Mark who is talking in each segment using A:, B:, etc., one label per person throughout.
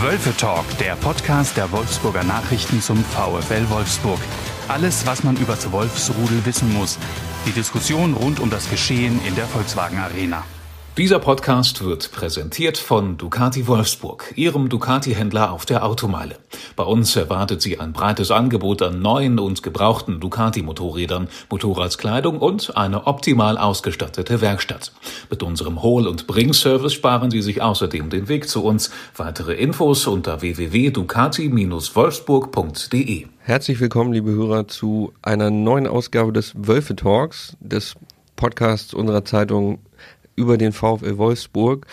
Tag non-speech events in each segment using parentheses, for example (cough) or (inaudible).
A: Wölfe Talk, der Podcast der Wolfsburger Nachrichten zum VfL Wolfsburg. Alles, was man über das Wolfsrudel wissen muss. Die Diskussion rund um das Geschehen in der Volkswagen Arena.
B: Dieser Podcast wird präsentiert von Ducati Wolfsburg, Ihrem Ducati-Händler auf der Automeile. Bei uns erwartet Sie ein breites Angebot an neuen und gebrauchten Ducati-Motorrädern, Motorradskleidung und eine optimal ausgestattete Werkstatt. Mit unserem Hol- und Bring-Service sparen Sie sich außerdem den Weg zu uns. Weitere Infos unter www.ducati-wolfsburg.de.
C: Herzlich willkommen, liebe Hörer, zu einer neuen Ausgabe des Wölfe Talks, des Podcasts unserer Zeitung über den VfL Wolfsburg.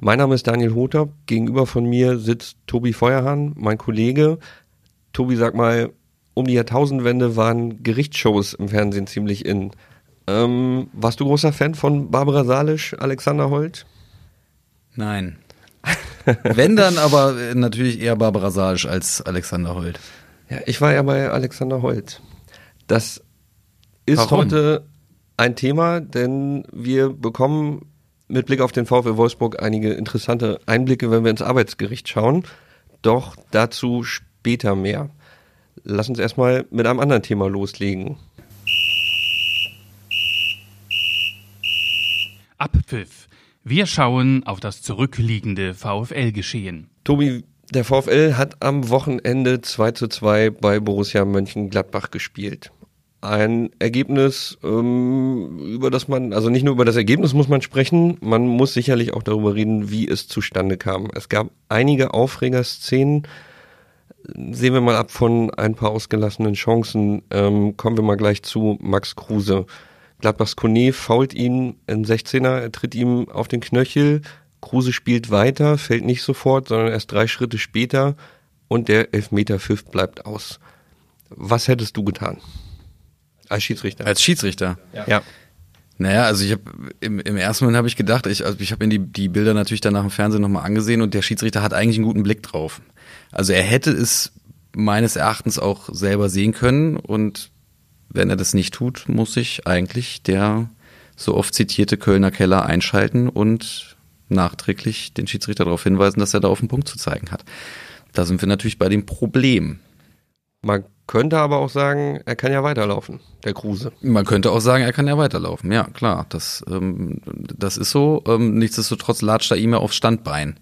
C: Mein Name ist Daniel Hoter. Gegenüber von mir sitzt Tobi Feuerhahn, mein Kollege. Tobi, sag mal, um die Jahrtausendwende waren Gerichtsshows im Fernsehen ziemlich in. Ähm, warst du großer Fan von Barbara Salisch, Alexander Holt?
D: Nein. (laughs) Wenn dann aber natürlich eher Barbara Salisch als Alexander Holt.
C: Ja, ich war ja bei Alexander Holt. Das ist Warum? heute ein Thema, denn wir bekommen mit Blick auf den VfL Wolfsburg einige interessante Einblicke, wenn wir ins Arbeitsgericht schauen. Doch dazu später mehr. Lass uns erstmal mit einem anderen Thema loslegen.
A: Abpfiff. Wir schauen auf das zurückliegende VfL-Geschehen.
C: Tobi, der VfL hat am Wochenende 2 zu 2 bei Borussia Mönchengladbach gespielt ein Ergebnis, ähm, über das man, also nicht nur über das Ergebnis muss man sprechen, man muss sicherlich auch darüber reden, wie es zustande kam. Es gab einige Aufregerszenen. Sehen wir mal ab von ein paar ausgelassenen Chancen. Ähm, kommen wir mal gleich zu Max Kruse. Gladbachs Kone fault ihn in 16er, er tritt ihm auf den Knöchel. Kruse spielt weiter, fällt nicht sofort, sondern erst drei Schritte später und der Elfmeter-Pfiff bleibt aus. Was hättest du getan?
D: Als Schiedsrichter. Als Schiedsrichter.
C: Ja. ja.
D: Naja, also ich habe im, im ersten Moment habe ich gedacht, ich, also ich habe mir die, die Bilder natürlich danach im Fernsehen nochmal angesehen und der Schiedsrichter hat eigentlich einen guten Blick drauf. Also er hätte es meines Erachtens auch selber sehen können und wenn er das nicht tut, muss sich eigentlich der so oft zitierte Kölner Keller einschalten und nachträglich den Schiedsrichter darauf hinweisen, dass er da auf den Punkt zu zeigen hat. Da sind wir natürlich bei dem Problem.
C: Man könnte aber auch sagen, er kann ja weiterlaufen, der Kruse.
D: Man könnte auch sagen, er kann ja weiterlaufen. Ja, klar, das, ähm, das ist so. Ähm, nichtsdestotrotz latscht er ihm ja aufs Standbein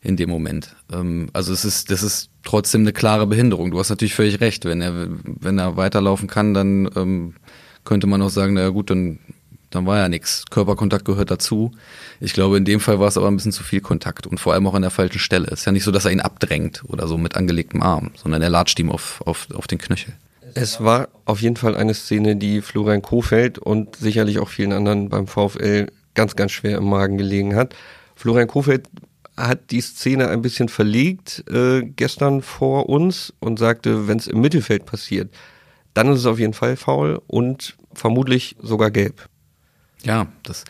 D: in dem Moment. Ähm, also es ist, das ist trotzdem eine klare Behinderung. Du hast natürlich völlig recht. Wenn er, wenn er weiterlaufen kann, dann ähm, könnte man auch sagen, naja gut, dann dann war ja nichts. Körperkontakt gehört dazu. Ich glaube, in dem Fall war es aber ein bisschen zu viel Kontakt und vor allem auch an der falschen Stelle. Es ist ja nicht so, dass er ihn abdrängt oder so mit angelegtem Arm, sondern er latscht ihm auf, auf, auf den Knöchel.
C: Es war auf jeden Fall eine Szene, die Florian Kofeld und sicherlich auch vielen anderen beim VfL ganz, ganz schwer im Magen gelegen hat. Florian Kofeld hat die Szene ein bisschen verlegt äh, gestern vor uns und sagte, wenn es im Mittelfeld passiert, dann ist es auf jeden Fall faul und vermutlich sogar gelb.
D: Ja, das.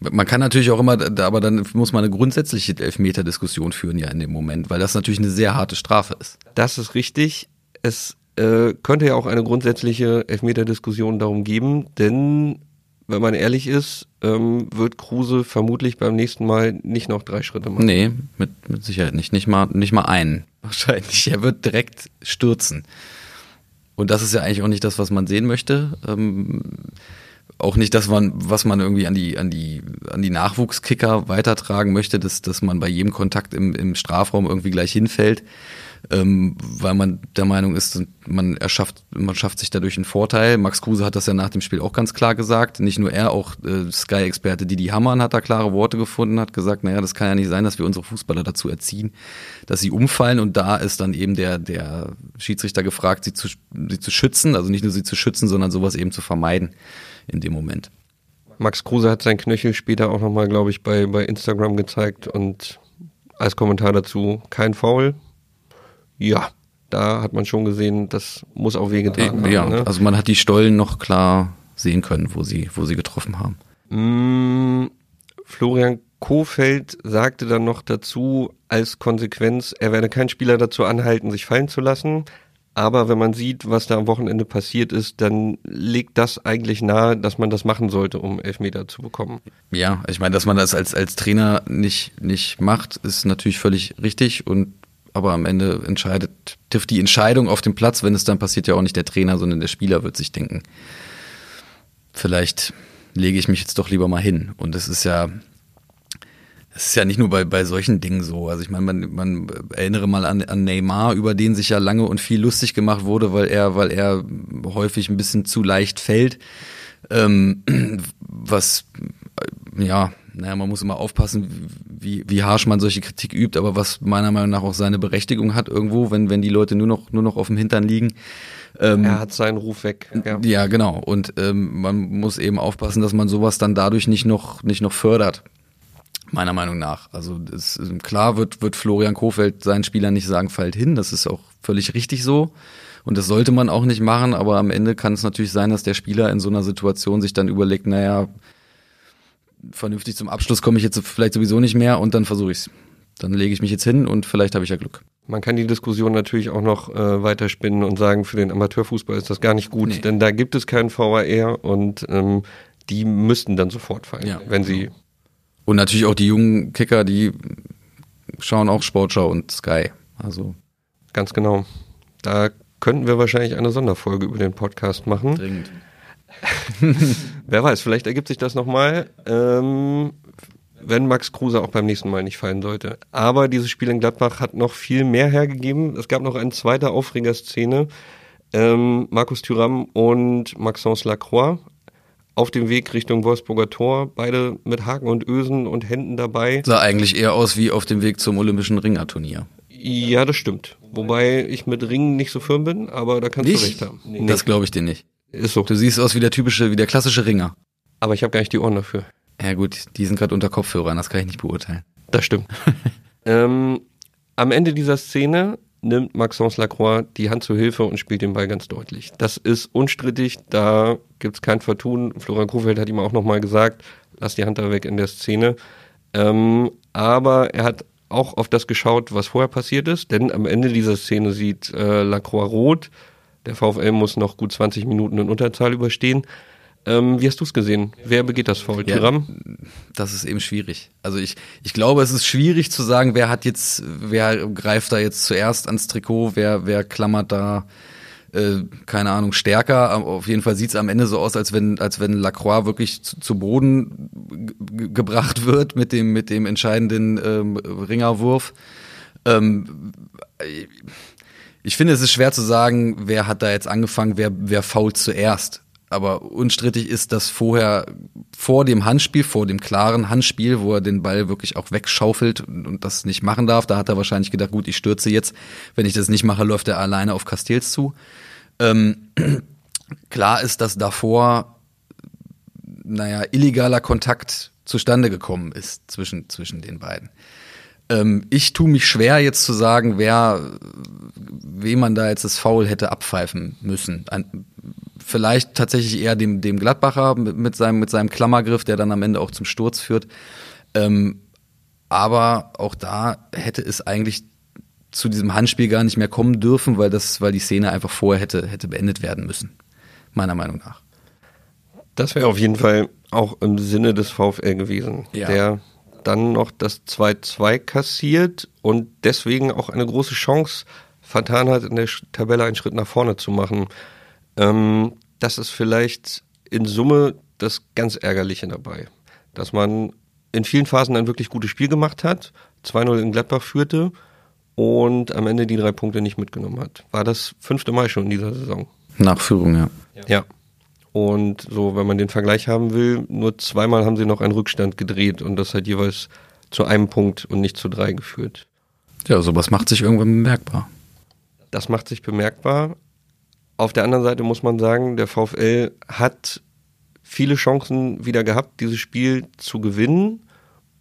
D: Man kann natürlich auch immer, aber dann muss man eine grundsätzliche Elfmeter-Diskussion führen ja in dem Moment, weil das natürlich eine sehr harte Strafe ist.
C: Das ist richtig. Es äh, könnte ja auch eine grundsätzliche Elfmeter-Diskussion darum geben, denn wenn man ehrlich ist, ähm, wird Kruse vermutlich beim nächsten Mal nicht noch drei Schritte machen.
D: Nee, mit, mit Sicherheit nicht. Nicht mal, nicht mal einen. (laughs) Wahrscheinlich. Er wird direkt stürzen. Und das ist ja eigentlich auch nicht das, was man sehen möchte. Ähm, auch nicht das, was man irgendwie an die, an die, an die Nachwuchskicker weitertragen möchte, dass, dass man bei jedem Kontakt im, im Strafraum irgendwie gleich hinfällt, ähm, weil man der Meinung ist, man erschafft, man schafft sich dadurch einen Vorteil. Max Kruse hat das ja nach dem Spiel auch ganz klar gesagt. Nicht nur er, auch äh, Sky-Experte Didi Hamann hat da klare Worte gefunden, hat gesagt, naja, das kann ja nicht sein, dass wir unsere Fußballer dazu erziehen, dass sie umfallen und da ist dann eben der, der Schiedsrichter gefragt, sie zu, sie zu schützen, also nicht nur sie zu schützen, sondern sowas eben zu vermeiden in dem Moment.
C: Max Kruse hat sein Knöchel später auch nochmal, glaube ich, bei, bei Instagram gezeigt und als Kommentar dazu kein Foul. Ja, da hat man schon gesehen, das muss auch wehgetan
D: haben. Ja, ne? also man hat die Stollen noch klar sehen können, wo sie, wo sie getroffen haben.
C: Mm, Florian Kofeld sagte dann noch dazu als Konsequenz, er werde keinen Spieler dazu anhalten, sich fallen zu lassen. Aber wenn man sieht, was da am Wochenende passiert ist, dann legt das eigentlich nahe, dass man das machen sollte, um Elfmeter zu bekommen.
D: Ja, ich meine, dass man das als, als Trainer nicht, nicht macht, ist natürlich völlig richtig und aber am Ende entscheidet, trifft die Entscheidung auf dem Platz, wenn es dann passiert, ja auch nicht der Trainer, sondern der Spieler wird sich denken, vielleicht lege ich mich jetzt doch lieber mal hin. Und das ist ja, das ist ja nicht nur bei, bei solchen Dingen so. Also ich meine, man, man erinnere mal an, an Neymar, über den sich ja lange und viel lustig gemacht wurde, weil er, weil er häufig ein bisschen zu leicht fällt. Ähm, (clears throat) was ja, naja, man muss immer aufpassen, wie, wie harsch man solche Kritik übt, aber was meiner Meinung nach auch seine Berechtigung hat irgendwo, wenn, wenn die Leute nur noch, nur noch auf dem Hintern liegen.
C: Ähm, er hat seinen Ruf weg.
D: Ja, ja genau. Und ähm, man muss eben aufpassen, dass man sowas dann dadurch nicht noch, nicht noch fördert. Meiner Meinung nach. Also das, klar wird, wird Florian Kofeld seinen Spielern nicht sagen, fallt hin. Das ist auch völlig richtig so. Und das sollte man auch nicht machen, aber am Ende kann es natürlich sein, dass der Spieler in so einer Situation sich dann überlegt, naja, vernünftig zum Abschluss komme ich jetzt vielleicht sowieso nicht mehr und dann versuche ich's. Dann lege ich mich jetzt hin und vielleicht habe ich ja Glück.
C: Man kann die Diskussion natürlich auch noch äh, weiterspinnen und sagen, für den Amateurfußball ist das gar nicht gut, nee. denn da gibt es keinen VAR und ähm, die müssten dann sofort fallen, ja. wenn sie.
D: Und natürlich auch die jungen Kicker, die schauen auch Sportschau und Sky. Also.
C: Ganz genau. Da könnten wir wahrscheinlich eine Sonderfolge über den Podcast machen. Dringend. (laughs) Wer weiß, vielleicht ergibt sich das nochmal, ähm, wenn Max Kruse auch beim nächsten Mal nicht fallen sollte. Aber dieses Spiel in Gladbach hat noch viel mehr hergegeben. Es gab noch eine zweite Aufregerszene. Ähm, Markus Thüram und Maxence Lacroix auf dem Weg Richtung Wolfsburger Tor, beide mit Haken und Ösen und Händen dabei.
D: Sah eigentlich eher aus wie auf dem Weg zum Olympischen Ringerturnier.
C: Ja, das stimmt. Wobei ich mit Ringen nicht so firm bin, aber da kannst
D: nicht?
C: du recht haben.
D: Nee. Das glaube ich dir nicht. Ist so. Du siehst aus wie der typische, wie der klassische Ringer.
C: Aber ich habe gar nicht die Ohren dafür.
D: Ja gut, die sind gerade unter Kopfhörern, das kann ich nicht beurteilen.
C: Das stimmt. (laughs) ähm, am Ende dieser Szene nimmt Maxence Lacroix die Hand zur Hilfe und spielt den Ball ganz deutlich. Das ist unstrittig, da gibt es kein Vertun. Florian Kofeld hat ihm auch nochmal gesagt, lass die Hand da weg in der Szene. Ähm, aber er hat auch auf das geschaut, was vorher passiert ist, denn am Ende dieser Szene sieht äh, Lacroix rot, der VfL muss noch gut 20 Minuten in Unterzahl überstehen. Ähm, wie hast du es gesehen? Wer begeht das Foul? Ja,
D: das ist eben schwierig. Also ich, ich glaube, es ist schwierig zu sagen, wer hat jetzt, wer greift da jetzt zuerst ans Trikot, wer, wer klammert da, äh, keine Ahnung, stärker. Auf jeden Fall sieht es am Ende so aus, als wenn, als wenn Lacroix wirklich zu, zu Boden gebracht wird mit dem, mit dem entscheidenden ähm, Ringerwurf. Ähm, ich finde, es ist schwer zu sagen, wer hat da jetzt angefangen, wer, wer fault zuerst. Aber unstrittig ist, dass vorher, vor dem Handspiel, vor dem klaren Handspiel, wo er den Ball wirklich auch wegschaufelt und das nicht machen darf, da hat er wahrscheinlich gedacht, gut, ich stürze jetzt. Wenn ich das nicht mache, läuft er alleine auf Castells zu. Ähm, (clears throat) klar ist, dass davor, naja, illegaler Kontakt zustande gekommen ist zwischen, zwischen den beiden. Ähm, ich tue mich schwer, jetzt zu sagen, wer, wem man da jetzt das Foul hätte abpfeifen müssen. Ein, vielleicht tatsächlich eher dem, dem Gladbacher mit, mit, seinem, mit seinem Klammergriff, der dann am Ende auch zum Sturz führt. Ähm, aber auch da hätte es eigentlich zu diesem Handspiel gar nicht mehr kommen dürfen, weil das, weil die Szene einfach vorher hätte, hätte beendet werden müssen. Meiner Meinung nach.
C: Das wäre auf jeden Fall auch im Sinne des VfL gewesen. Ja. Der dann noch das 2-2 kassiert und deswegen auch eine große Chance vertan hat, in der Tabelle einen Schritt nach vorne zu machen. Ähm, das ist vielleicht in Summe das ganz Ärgerliche dabei, dass man in vielen Phasen ein wirklich gutes Spiel gemacht hat, 2-0 in Gladbach führte und am Ende die drei Punkte nicht mitgenommen hat. War das fünfte Mal schon in dieser Saison?
D: Nach Führung, ja.
C: Ja. Und so, wenn man den Vergleich haben will, nur zweimal haben sie noch einen Rückstand gedreht und das hat jeweils zu einem Punkt und nicht zu drei geführt.
D: Ja, sowas macht sich irgendwann bemerkbar.
C: Das macht sich bemerkbar. Auf der anderen Seite muss man sagen, der VfL hat viele Chancen wieder gehabt, dieses Spiel zu gewinnen.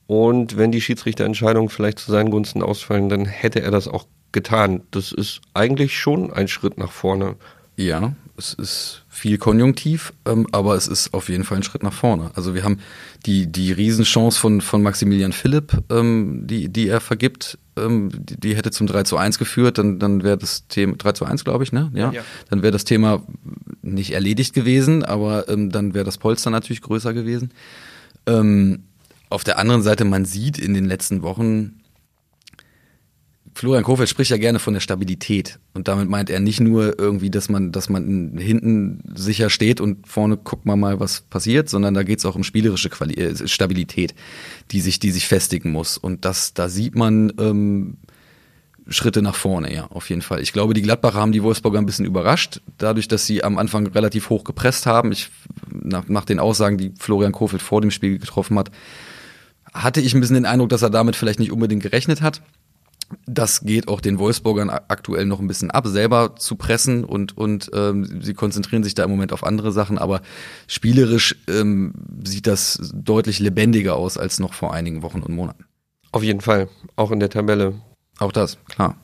C: Und wenn die Schiedsrichterentscheidungen vielleicht zu seinen Gunsten ausfallen, dann hätte er das auch getan. Das ist eigentlich schon ein Schritt nach vorne.
D: Ja, es ist viel Konjunktiv, ähm, aber es ist auf jeden Fall ein Schritt nach vorne. Also wir haben die, die Riesenchance von, von Maximilian Philipp, ähm, die, die er vergibt, ähm, die, die hätte zum 3 zu 1 geführt, dann, dann wäre das Thema, 3 zu 1 glaube ich, ne? Ja. ja. Dann wäre das Thema nicht erledigt gewesen, aber ähm, dann wäre das Polster natürlich größer gewesen. Ähm, auf der anderen Seite, man sieht in den letzten Wochen, Florian Kofeld spricht ja gerne von der Stabilität und damit meint er nicht nur irgendwie, dass man, dass man hinten sicher steht und vorne guckt man mal, was passiert, sondern da geht es auch um spielerische Quali äh, Stabilität, die sich, die sich festigen muss. Und das, da sieht man ähm, Schritte nach vorne, ja, auf jeden Fall. Ich glaube, die Gladbacher haben die Wolfsburger ein bisschen überrascht, dadurch, dass sie am Anfang relativ hoch gepresst haben. Ich, nach, nach den Aussagen, die Florian Kofeld vor dem Spiel getroffen hat, hatte ich ein bisschen den Eindruck, dass er damit vielleicht nicht unbedingt gerechnet hat. Das geht auch den Wolfsburgern aktuell noch ein bisschen ab, selber zu pressen und, und ähm, sie konzentrieren sich da im Moment auf andere Sachen, aber spielerisch ähm, sieht das deutlich lebendiger aus als noch vor einigen Wochen und Monaten.
C: Auf jeden Fall, auch in der Tabelle.
D: Auch das, klar.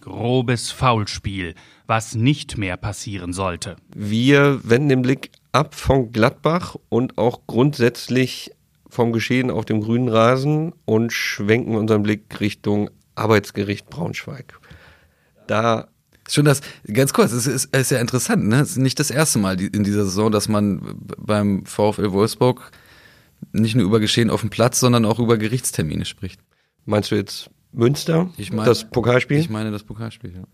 A: Grobes Foulspiel, was nicht mehr passieren sollte.
C: Wir wenden den Blick ab von Gladbach und auch grundsätzlich vom Geschehen auf dem grünen Rasen und schwenken unseren Blick Richtung Arbeitsgericht Braunschweig. Da
D: Schon das, ganz kurz, es ist, ist, ja interessant, ne? Es ist nicht das erste Mal in dieser Saison, dass man beim VfL Wolfsburg nicht nur über Geschehen auf dem Platz, sondern auch über Gerichtstermine spricht.
C: Meinst du jetzt Münster?
D: Ich meine,
C: das Pokalspiel?
D: Ich meine das Pokalspiel, ja.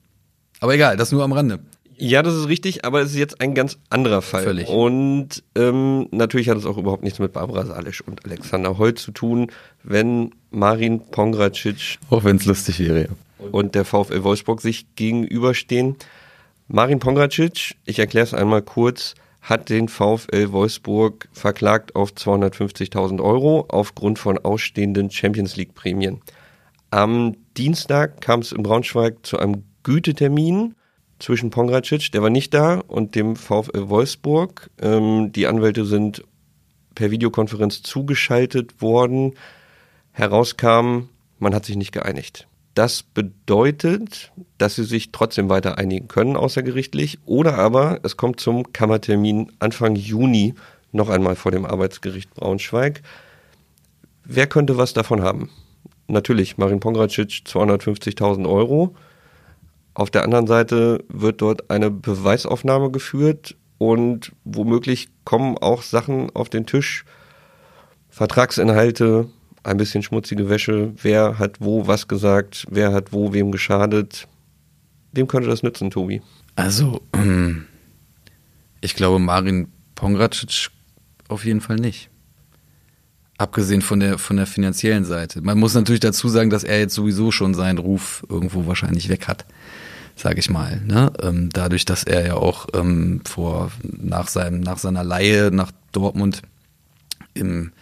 D: Aber egal, das nur am Rande.
C: Ja, das ist richtig, aber es ist jetzt ein ganz anderer Fall.
D: Völlig.
C: Und ähm, natürlich hat es auch überhaupt nichts mit Barbara Salisch und Alexander Holt zu tun, wenn Marin Pongracic
D: auch wenn es lustig wäre, ja.
C: und der VfL Wolfsburg sich gegenüberstehen. Marin Pongracic, ich erkläre es einmal kurz, hat den VfL Wolfsburg verklagt auf 250.000 Euro aufgrund von ausstehenden Champions League Prämien. Am Dienstag kam es in Braunschweig zu einem Gütetermin zwischen Pongracic, der war nicht da, und dem VfL Wolfsburg. Ähm, die Anwälte sind per Videokonferenz zugeschaltet worden. Herauskam, man hat sich nicht geeinigt. Das bedeutet, dass sie sich trotzdem weiter einigen können, außergerichtlich, oder aber es kommt zum Kammertermin Anfang Juni noch einmal vor dem Arbeitsgericht Braunschweig. Wer könnte was davon haben? Natürlich, Marin Pongracic 250.000 Euro. Auf der anderen Seite wird dort eine Beweisaufnahme geführt und womöglich kommen auch Sachen auf den Tisch, Vertragsinhalte, ein bisschen schmutzige Wäsche, wer hat wo was gesagt, wer hat wo wem geschadet. Wem könnte das nützen, Tobi?
D: Also, ähm, ich glaube, Marin Pongracic auf jeden Fall nicht. Abgesehen von der, von der finanziellen Seite. Man muss natürlich dazu sagen, dass er jetzt sowieso schon seinen Ruf irgendwo wahrscheinlich weg hat sage ich mal. Ne? Ähm, dadurch, dass er ja auch ähm, vor nach seinem nach seiner Leihe nach Dortmund im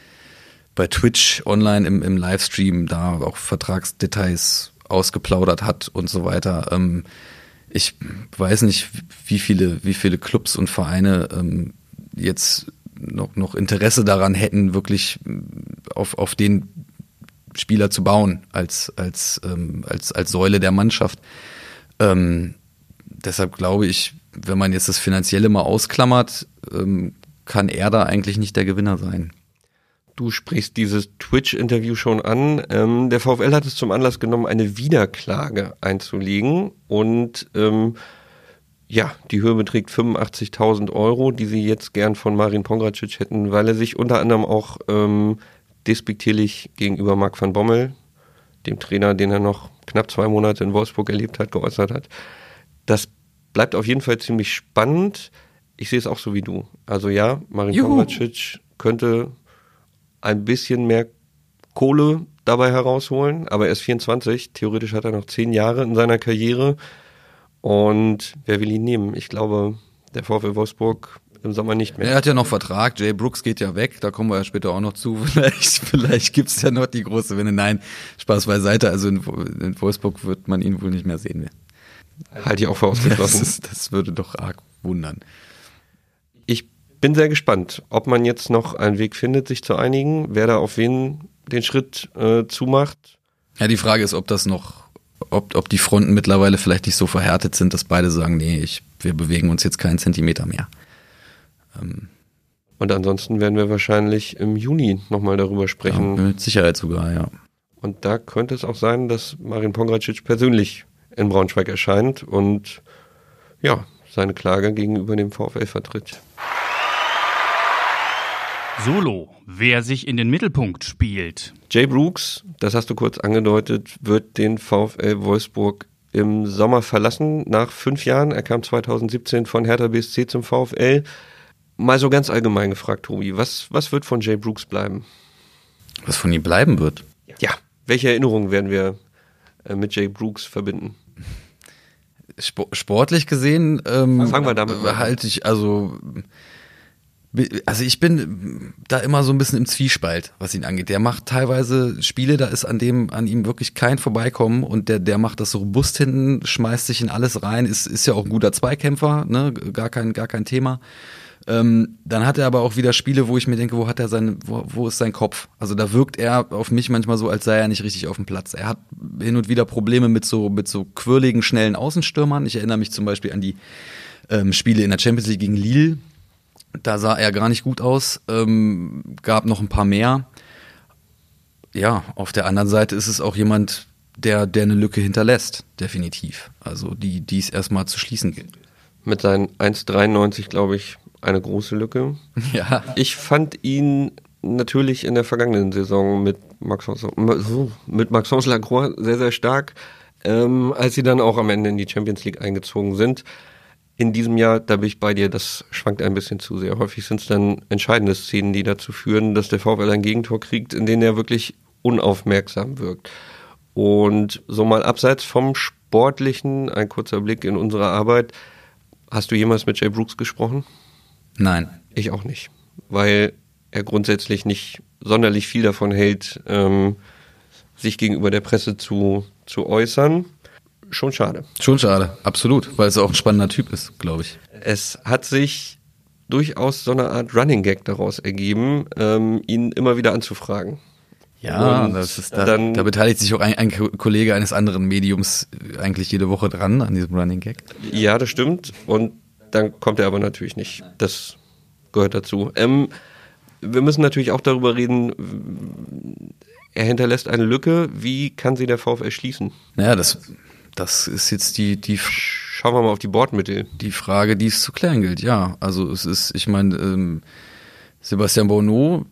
D: bei Twitch online im, im Livestream da auch Vertragsdetails ausgeplaudert hat und so weiter. Ähm, ich weiß nicht, wie viele wie viele Clubs und Vereine ähm, jetzt noch noch Interesse daran hätten, wirklich auf auf den Spieler zu bauen als als ähm, als als Säule der Mannschaft. Ähm, deshalb glaube ich, wenn man jetzt das Finanzielle mal ausklammert, ähm, kann er da eigentlich nicht der Gewinner sein.
C: Du sprichst dieses Twitch-Interview schon an. Ähm, der VfL hat es zum Anlass genommen, eine Wiederklage einzulegen und ähm, ja, die Höhe beträgt 85.000 Euro, die sie jetzt gern von Marin Pongracic hätten, weil er sich unter anderem auch ähm, despektierlich gegenüber Marc van Bommel, dem Trainer, den er noch knapp zwei Monate in Wolfsburg erlebt hat, geäußert hat. Das bleibt auf jeden Fall ziemlich spannend. Ich sehe es auch so wie du. Also ja, Marin Kovacic könnte ein bisschen mehr Kohle dabei herausholen, aber er ist 24. Theoretisch hat er noch zehn Jahre in seiner Karriere. Und wer will ihn nehmen? Ich glaube, der VfL Wolfsburg im Sommer nicht mehr.
D: Er hat ja noch Vertrag, Jay Brooks geht ja weg, da kommen wir ja später auch noch zu. (laughs) Vielleicht, vielleicht gibt's ja noch die große Wende. Nein, Spaß beiseite. Also in, in Wolfsburg wird man ihn wohl nicht mehr sehen mehr.
C: Halte ich auch für ausgeschlossen.
D: Das, das würde doch arg wundern.
C: Ich bin sehr gespannt, ob man jetzt noch einen Weg findet, sich zu einigen, wer da auf wen den Schritt äh, zumacht.
D: Ja, die Frage ist, ob das noch ob, ob die Fronten mittlerweile vielleicht nicht so verhärtet sind, dass beide sagen, nee, ich, wir bewegen uns jetzt keinen Zentimeter mehr.
C: Ähm. Und ansonsten werden wir wahrscheinlich im Juni nochmal darüber sprechen.
D: Ja, mit Sicherheit sogar, ja.
C: Und da könnte es auch sein, dass Marin Pongracic persönlich in Braunschweig erscheint und ja, seine Klage gegenüber dem VfL vertritt.
A: Solo, wer sich in den Mittelpunkt spielt.
C: Jay Brooks, das hast du kurz angedeutet, wird den VfL Wolfsburg im Sommer verlassen, nach fünf Jahren. Er kam 2017 von Hertha BSC zum VfL. Mal so ganz allgemein gefragt, Tobi, was, was wird von Jay Brooks bleiben?
D: Was von ihm bleiben wird?
C: Ja, welche Erinnerungen werden wir äh, mit Jay Brooks verbinden?
D: Sportlich gesehen ähm,
C: fangen wir damit
D: an. halte ich also also ich bin da immer so ein bisschen im Zwiespalt, was ihn angeht. Der macht teilweise Spiele, da ist an dem, an ihm wirklich kein Vorbeikommen und der, der macht das so robust hinten, schmeißt sich in alles rein, ist, ist ja auch ein guter Zweikämpfer, ne, gar kein, gar kein Thema. Ähm, dann hat er aber auch wieder Spiele, wo ich mir denke, wo hat er sein, wo, wo ist sein Kopf? Also da wirkt er auf mich manchmal so, als sei er nicht richtig auf dem Platz. Er hat hin und wieder Probleme mit so, mit so quirligen, schnellen Außenstürmern. Ich erinnere mich zum Beispiel an die ähm, Spiele in der Champions League gegen Lille, da sah er gar nicht gut aus, ähm, gab noch ein paar mehr. Ja, auf der anderen Seite ist es auch jemand, der, der eine Lücke hinterlässt, definitiv. Also die, die es erstmal zu schließen gilt.
C: Mit seinen 1,93 glaube ich eine große Lücke. (laughs)
D: Ja.
C: Ich fand ihn natürlich in der vergangenen Saison mit Maxence, mit Maxence Lacroix sehr, sehr stark, ähm, als sie dann auch am Ende in die Champions League eingezogen sind in diesem Jahr, da bin ich bei dir, das schwankt ein bisschen zu sehr. Häufig sind es dann entscheidende Szenen, die dazu führen, dass der VfL ein Gegentor kriegt, in denen er wirklich unaufmerksam wirkt. Und so mal abseits vom Sportlichen, ein kurzer Blick in unsere Arbeit. Hast du jemals mit Jay Brooks gesprochen?
D: Nein.
C: Ich auch nicht, weil er grundsätzlich nicht sonderlich viel davon hält, ähm, sich gegenüber der Presse zu, zu äußern schon schade.
D: Schon schade, absolut, weil es auch ein spannender Typ ist, glaube ich.
C: Es hat sich durchaus so eine Art Running Gag daraus ergeben, ähm, ihn immer wieder anzufragen.
D: Ja, das ist da, dann, da beteiligt sich auch ein, ein, Kollege eines anderen Mediums eigentlich jede Woche dran an diesem Running Gag.
C: Ja, das stimmt. Und dann kommt er aber natürlich nicht. Das gehört dazu. Ähm, wir müssen natürlich auch darüber reden, er hinterlässt eine Lücke. Wie kann sie der VfL schließen?
D: Naja, das das ist jetzt die, die
C: Schauen wir mal auf die Bordmittel.
D: Die Frage, die es zu klären gilt, ja. Also es ist, ich meine, ähm, Sebastian Bono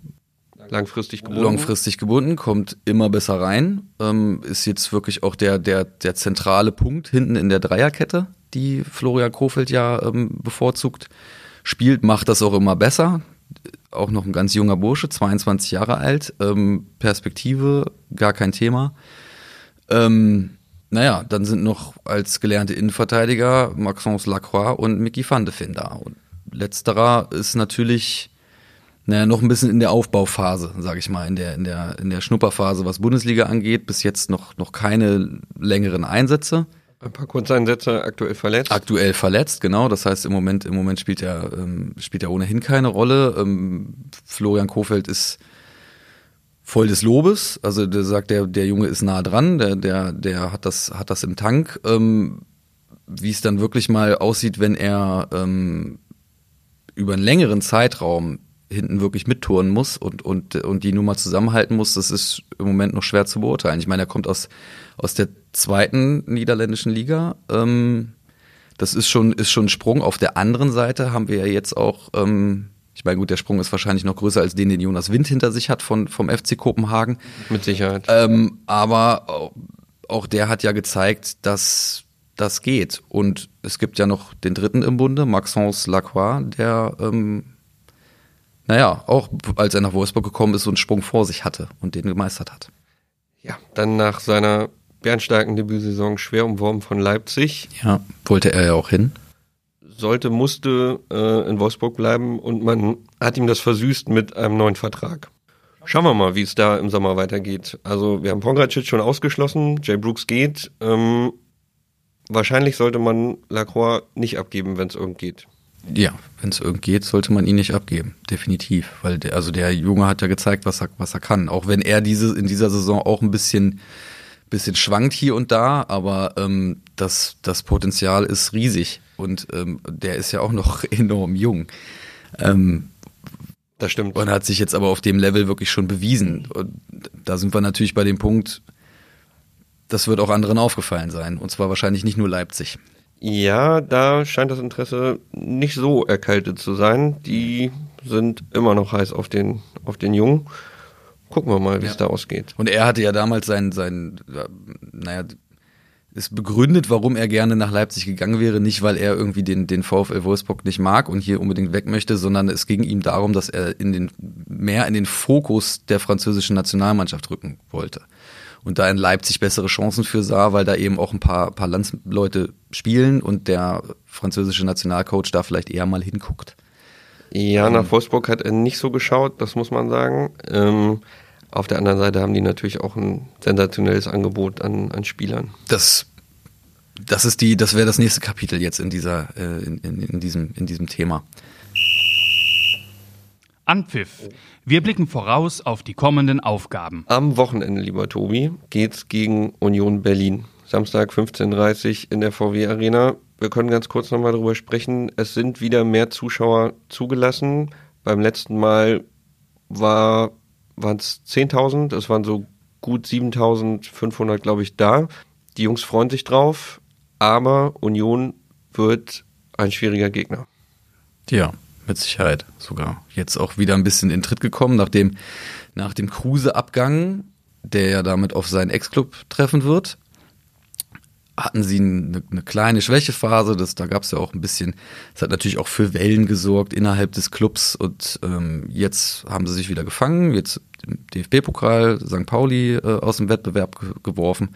C: langfristig gebunden.
D: Langfristig gebunden, kommt immer besser rein, ähm, ist jetzt wirklich auch der, der, der zentrale Punkt hinten in der Dreierkette, die Florian Kofeld ja ähm, bevorzugt spielt, macht das auch immer besser. Auch noch ein ganz junger Bursche, 22 Jahre alt, ähm, Perspektive, gar kein Thema. Ähm, naja, dann sind noch als gelernte Innenverteidiger Maxence Lacroix und Mickey van de Feen da. Und letzterer ist natürlich naja, noch ein bisschen in der Aufbauphase, sage ich mal, in der, in, der, in der Schnupperphase, was Bundesliga angeht. Bis jetzt noch, noch keine längeren Einsätze.
C: Ein paar Kurzeinsätze, aktuell verletzt.
D: Aktuell verletzt, genau. Das heißt, im Moment, im Moment spielt er, ähm, spielt er ohnehin keine Rolle. Ähm, Florian Kofeld ist voll des Lobes. Also der sagt, der, der Junge ist nah dran, der, der, der hat das, hat das im Tank. Ähm, wie es dann wirklich mal aussieht, wenn er ähm, über einen längeren Zeitraum hinten wirklich mittouren muss und, und, und die Nummer zusammenhalten muss, das ist im Moment noch schwer zu beurteilen. Ich meine, er kommt aus, aus der zweiten niederländischen Liga. Ähm, das ist schon, ist schon ein Sprung. Auf der anderen Seite haben wir ja jetzt auch ähm, ich meine, gut, der Sprung ist wahrscheinlich noch größer als den, den Jonas Wind hinter sich hat von, vom FC Kopenhagen.
C: Mit Sicherheit.
D: Ähm, aber auch der hat ja gezeigt, dass das geht. Und es gibt ja noch den dritten im Bunde, Maxence Lacroix, der, ähm, naja, auch als er nach Wolfsburg gekommen ist, so einen Sprung vor sich hatte und den gemeistert hat.
C: Ja, dann nach seiner bernstarken Debütsaison schwer umworben von Leipzig.
D: Ja, wollte er ja auch hin
C: sollte, musste äh, in Wolfsburg bleiben und man hat ihm das versüßt mit einem neuen Vertrag. Schauen wir mal, wie es da im Sommer weitergeht. Also wir haben Pongracic schon ausgeschlossen, Jay Brooks geht. Ähm, wahrscheinlich sollte man Lacroix nicht abgeben, wenn es irgend geht.
D: Ja, wenn es irgend geht, sollte man ihn nicht abgeben, definitiv, weil der, also der Junge hat ja gezeigt, was er, was er kann. Auch wenn er diese in dieser Saison auch ein bisschen bisschen schwankt hier und da, aber ähm, das, das Potenzial ist riesig und ähm, der ist ja auch noch (laughs) enorm jung. Ähm,
C: Das stimmt.
D: und hat sich jetzt aber auf dem Level wirklich schon bewiesen. Und da sind wir natürlich bei dem Punkt, das wird auch anderen aufgefallen sein. Und zwar wahrscheinlich nicht nur Leipzig.
C: Ja, da scheint das Interesse nicht so erkaltet zu sein. Die sind immer noch heiß auf den, auf den Jungen. Gucken wir mal, wie es
D: Ja.
C: da ausgeht.
D: Und er hatte ja damals sein, sein, äh, naja, ist begründet, warum er gerne nach Leipzig gegangen wäre, nicht weil er irgendwie den, den VfL Wolfsburg nicht mag und hier unbedingt weg möchte, sondern es ging ihm darum, dass er in den, mehr in den Fokus der französischen Nationalmannschaft rücken wollte. Und da in Leipzig bessere Chancen für sah, weil da eben auch ein paar, paar Landsleute spielen und der französische Nationalcoach da vielleicht eher mal hinguckt.
C: Ja, nach Wolfsburg hat er nicht so geschaut, das muss man sagen. Ähm, auf der anderen Seite haben die natürlich auch ein sensationelles Angebot an, an Spielern.
D: Das, das ist die, das wäre das nächste Kapitel jetzt in dieser, äh, in, in, in diesem, in diesem Thema.
A: Anpfiff. Wir blicken voraus auf die kommenden Aufgaben.
C: Am Wochenende, lieber Tobi, geht's gegen Union Berlin. Samstag 15.30 Uhr in der VW Arena. Wir können ganz kurz nochmal darüber sprechen. Es sind wieder mehr Zuschauer zugelassen. Beim letzten Mal war, waren es 10.000. Es waren so gut 7.500, glaube ich, da. Die Jungs freuen sich drauf. Aber Union wird ein schwieriger Gegner.
D: Ja, mit Sicherheit sogar. Jetzt auch wieder ein bisschen in Tritt gekommen, nachdem, nach dem Kruse-Abgang, der ja damit auf seinen Ex-Club treffen wird, hatten sie eine, eine kleine Schwächephase. Das, da gab es ja auch ein bisschen, das hat natürlich auch für Wellen gesorgt innerhalb des Clubs und ähm, jetzt haben sie sich wieder gefangen. Jetzt im DFB-Pokal St. Pauli äh, aus dem Wettbewerb ge geworfen.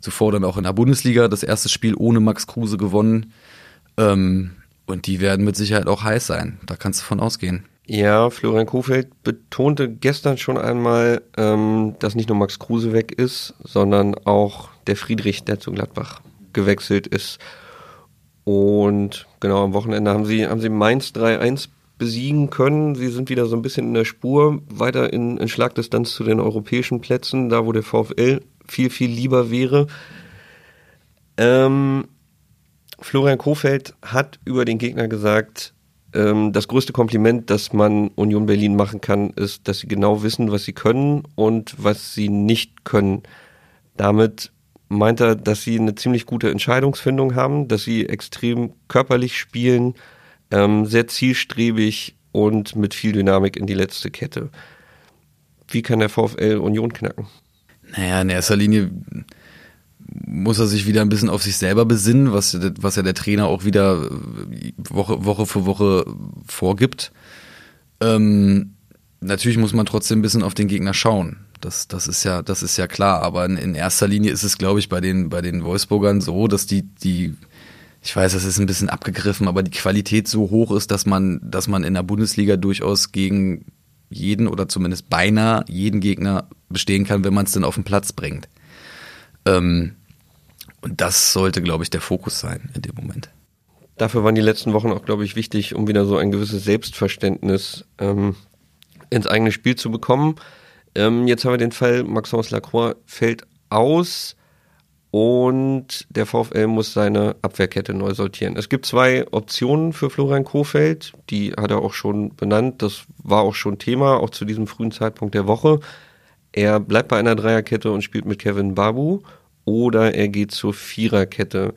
D: Zuvor dann auch in der Bundesliga das erste Spiel ohne Max Kruse gewonnen. Ähm, und die werden mit Sicherheit auch heiß sein. Da kannst du von ausgehen.
C: Ja, Florian Kofeld betonte gestern schon einmal, ähm, dass nicht nur Max Kruse weg ist, sondern auch der Friedrich, der zu Gladbach gewechselt ist. Und genau am Wochenende haben sie, haben sie Mainz 3-1 besiegen können. Sie sind wieder so ein bisschen in der Spur, weiter in, in Schlagdistanz zu den europäischen Plätzen, da wo der VfL viel, viel lieber wäre. Ähm, Florian Kofeld hat über den Gegner gesagt, ähm, das größte Kompliment, das man Union Berlin machen kann, ist, dass sie genau wissen, was sie können und was sie nicht können. Damit meint er, dass sie eine ziemlich gute Entscheidungsfindung haben, dass sie extrem körperlich spielen, ähm, sehr zielstrebig und mit viel Dynamik in die letzte Kette. Wie kann der VfL Union knacken?
D: Naja, in erster Linie muss er sich wieder ein bisschen auf sich selber besinnen, was, was ja der Trainer auch wieder äh, Woche, Woche für Woche vorgibt. Ähm, natürlich muss man trotzdem ein bisschen auf den Gegner schauen. Das, das ist ja, das ist ja klar. Aber in, in erster Linie ist es, glaube ich, bei den, bei den Wolfsburgern so, dass die, die, ich weiß, das ist ein bisschen abgegriffen, aber die Qualität so hoch ist, dass man, dass man in der Bundesliga durchaus gegen jeden oder zumindest beinahe jeden Gegner bestehen kann, wenn man es denn auf den Platz bringt. Ähm, und das sollte, glaube ich, der Fokus sein in dem Moment.
C: Dafür waren die letzten Wochen auch, glaube ich, wichtig, um wieder so ein gewisses Selbstverständnis ähm, ins eigene Spiel zu bekommen. Ähm, jetzt haben wir den Fall, Maxence Lacroix fällt aus und der VfL muss seine Abwehrkette neu sortieren. Es gibt zwei Optionen für Florian Kofeld, die hat er auch schon benannt. Das war auch schon Thema, auch zu diesem frühen Zeitpunkt der Woche. Er bleibt bei einer Dreierkette und spielt mit Kevin Babu oder er geht zur Viererkette.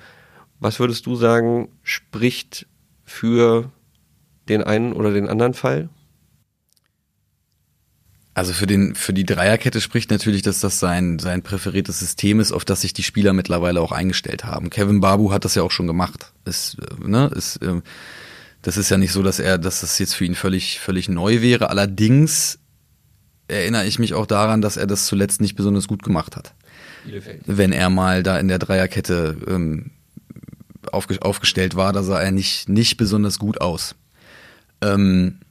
C: Was würdest du sagen, spricht für den einen oder den anderen Fall?
D: Also für den für die Dreierkette spricht natürlich, dass das sein sein präferiertes System ist, auf das sich die Spieler mittlerweile auch eingestellt haben. Kevin Babu hat das ja auch schon gemacht. Ist, äh, ne, ist, äh, das ist ja nicht so, dass er, dass das jetzt für ihn völlig völlig neu wäre. Allerdings erinnere ich mich auch daran, dass er das zuletzt nicht besonders gut gemacht hat. Wenn er mal da in der Dreierkette ähm, aufge aufgestellt war, da sah er nicht nicht besonders gut aus. Ähm,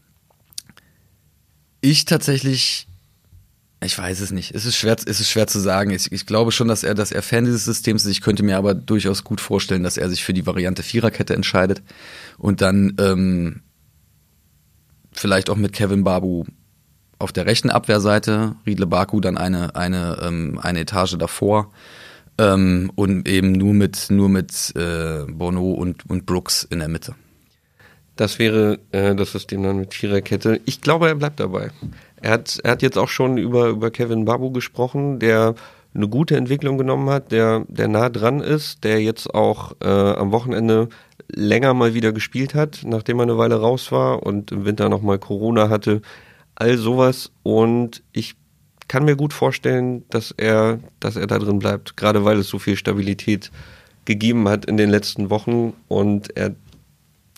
D: ich tatsächlich, ich weiß es nicht. Es ist schwer, es ist schwer zu sagen. Ich, ich glaube schon, dass er, dass er Fan dieses Systems ist. Ich könnte mir aber durchaus gut vorstellen, dass er sich für die Variante Viererkette entscheidet und dann ähm, vielleicht auch mit Kevin Babu auf der rechten Abwehrseite, Riedle Baku dann eine, eine, ähm, eine Etage davor Ähm, und eben nur mit, nur mit äh, Bono und, und Brooks in der Mitte.
C: Das wäre äh, das System dann mit Viererkette. Ich glaube, er bleibt dabei. Er hat, er hat jetzt auch schon über, über Kevin Babu gesprochen, der eine gute Entwicklung genommen hat, der, der nah dran ist, der jetzt auch äh, am Wochenende länger mal wieder gespielt hat, nachdem er eine Weile raus war und im Winter nochmal Corona hatte. All sowas. Und ich kann mir gut vorstellen, dass er, dass er da drin bleibt, gerade weil es so viel Stabilität gegeben hat in den letzten Wochen und er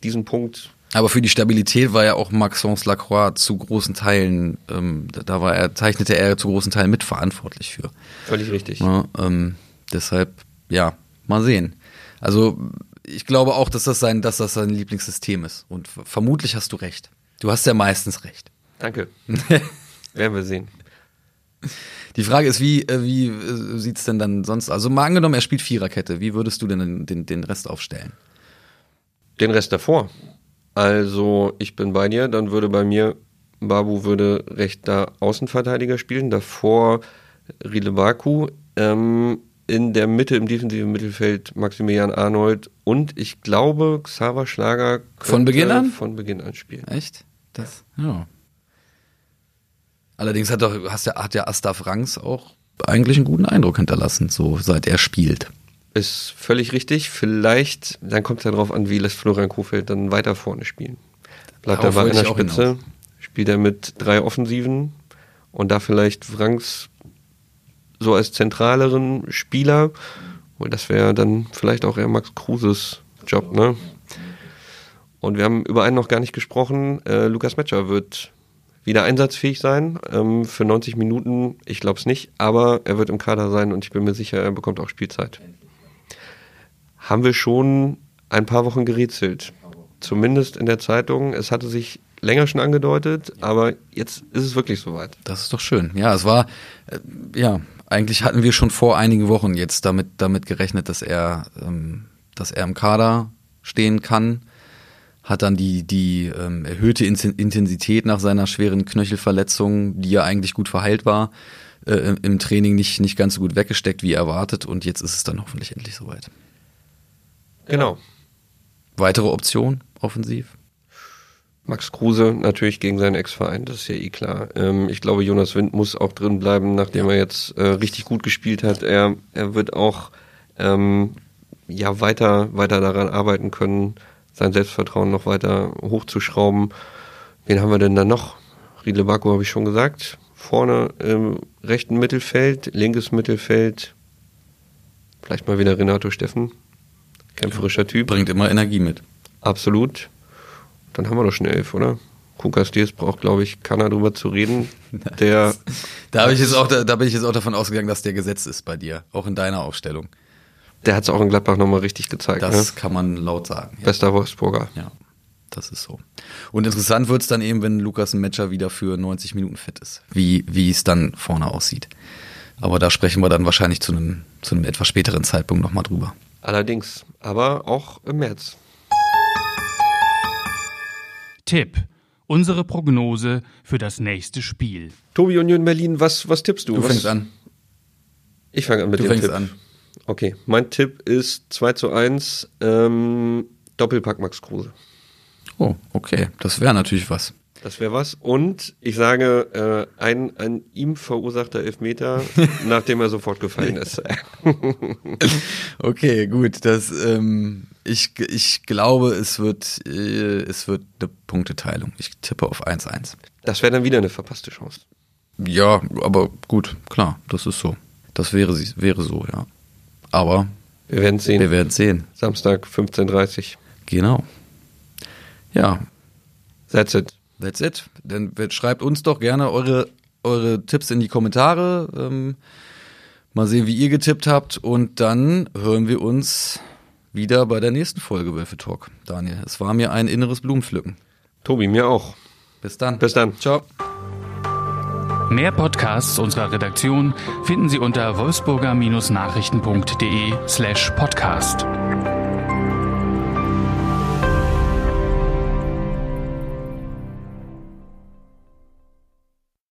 C: diesen Punkt
D: aber für die Stabilität war ja auch Maxence Lacroix zu großen Teilen, ähm, da war er, zeichnete er zu großen Teilen mitverantwortlich für.
C: Völlig richtig.
D: Ja, ähm, deshalb, ja, mal sehen. Also ich glaube auch, dass das sein, dass das sein Lieblingssystem ist. Und vermutlich hast du recht. Du hast ja meistens recht.
C: Danke. (laughs) Werden wir sehen.
D: Die Frage ist, wie, äh, wie äh, sieht's denn dann sonst? Also mal angenommen, er spielt Viererkette. Wie würdest du denn den, den, den Rest aufstellen?
C: Den Rest davor. Also ich bin bei dir, dann würde bei mir Babu würde rechter Außenverteidiger spielen, davor Riedle Baku, ähm, in der Mitte im defensiven Mittelfeld Maximilian Arnold und ich glaube Xaver Schlager
D: von Beginn an
C: von Beginn an spielen.
D: Echt? Das ja. Allerdings hat doch hast ja, hat ja Astaf Rangs auch eigentlich einen guten Eindruck hinterlassen, so seit er spielt.
C: Ist völlig richtig. Vielleicht, dann kommt es ja darauf an, wie lässt Florian Kofeld dann weiter vorne spielen. Bleibt er bei einer Spitze, spielt er mit drei Offensiven und da vielleicht Franks so als zentraleren Spieler. Und das wäre dann vielleicht auch eher Max Kruses Job, ne? Und wir haben über einen noch gar nicht gesprochen. Äh, Lukas Metscher wird wieder einsatzfähig sein ähm, für 90 Minuten. Ich glaube es nicht, aber er wird im Kader sein und ich bin mir sicher, er bekommt auch Spielzeit haben wir schon ein paar Wochen gerätselt. Zumindest in der Zeitung. Es hatte sich länger schon angedeutet, aber jetzt ist es wirklich soweit.
D: Das ist doch schön. Ja, es war, äh, ja, eigentlich hatten wir schon vor einigen Wochen jetzt damit, damit gerechnet, dass er, ähm, dass er im Kader stehen kann. Hat dann die, die ähm, erhöhte Intensität nach seiner schweren Knöchelverletzung, die ja eigentlich gut verheilt war, äh, im Training nicht, nicht ganz so gut weggesteckt wie erwartet und jetzt ist es dann hoffentlich endlich soweit.
C: Genau.
D: Weitere Option offensiv?
C: Max Kruse natürlich gegen seinen Ex-Verein, das ist ja eh klar. Ähm, ich glaube, Jonas Wind muss auch drin bleiben, nachdem ja. er jetzt äh, richtig gut gespielt hat. Er, er wird auch ähm, ja weiter, weiter daran arbeiten können, sein Selbstvertrauen noch weiter hochzuschrauben. Wen haben wir denn da noch? Riedle Baku habe ich schon gesagt. Vorne im rechten Mittelfeld, linkes Mittelfeld, vielleicht mal wieder Renato Steffen. Kämpferischer Typ.
D: Bringt immer Energie mit.
C: Absolut. Dann haben wir doch schon elf, oder? Kuka Stiers braucht, glaube ich, keiner drüber zu reden. (laughs) Der
D: da, ich jetzt auch, da, da bin ich jetzt auch davon ausgegangen, dass der gesetzt ist bei dir, auch in deiner Aufstellung.
C: Der hat es auch in Gladbach nochmal richtig gezeigt.
D: Das ne? kann man laut sagen.
C: Ja. Bester Wolfsburger.
D: Ja, das ist so. Und interessant wird es dann eben, wenn Lukas ein Matcher wieder für 90 Minuten fit ist, wie, wie es dann vorne aussieht. Aber da sprechen wir dann wahrscheinlich zu einem, zu einem etwas späteren Zeitpunkt nochmal drüber.
C: Allerdings, aber auch im März.
A: Tipp. Unsere Prognose für das nächste Spiel.
C: Tobi Union Berlin, was, was tippst du?
D: Du
C: was?
D: fängst an.
C: Ich fange an mit
D: du
C: dem
D: fängst
C: Tipp.
D: an.
C: Okay, mein Tipp ist 2 zu 1, ähm, Doppelpack Max Kruse.
D: Oh, okay. Das wäre natürlich was.
C: Das wäre was. Und ich sage, äh, ein, ein ihm verursachter Elfmeter, (laughs) nachdem er sofort gefallen ist. (laughs)
D: okay, gut. Das, ähm, ich, ich glaube, es wird, äh, es wird eine Punkteteilung. Ich tippe auf 1-1.
C: Das wäre dann wieder eine verpasste Chance.
D: Ja, aber gut, klar, das ist so. Das wäre, wäre so, ja. Aber
C: wir werden sehen.
D: Wir werden sehen.
C: Samstag 15.30
D: Genau. Ja.
C: That's it.
D: That's it. Dann schreibt uns doch gerne eure, eure Tipps in die Kommentare. Ähm, mal sehen, wie ihr getippt habt. Und dann hören wir uns wieder bei der nächsten Folge Wölfe Talk. Daniel, es war mir ein inneres Blumenpflücken.
C: Tobi, mir auch.
D: Bis dann.
C: Bis dann.
D: Ciao.
A: Mehr Podcasts unserer Redaktion finden Sie unter wolfsburger-nachrichten.de slash podcast.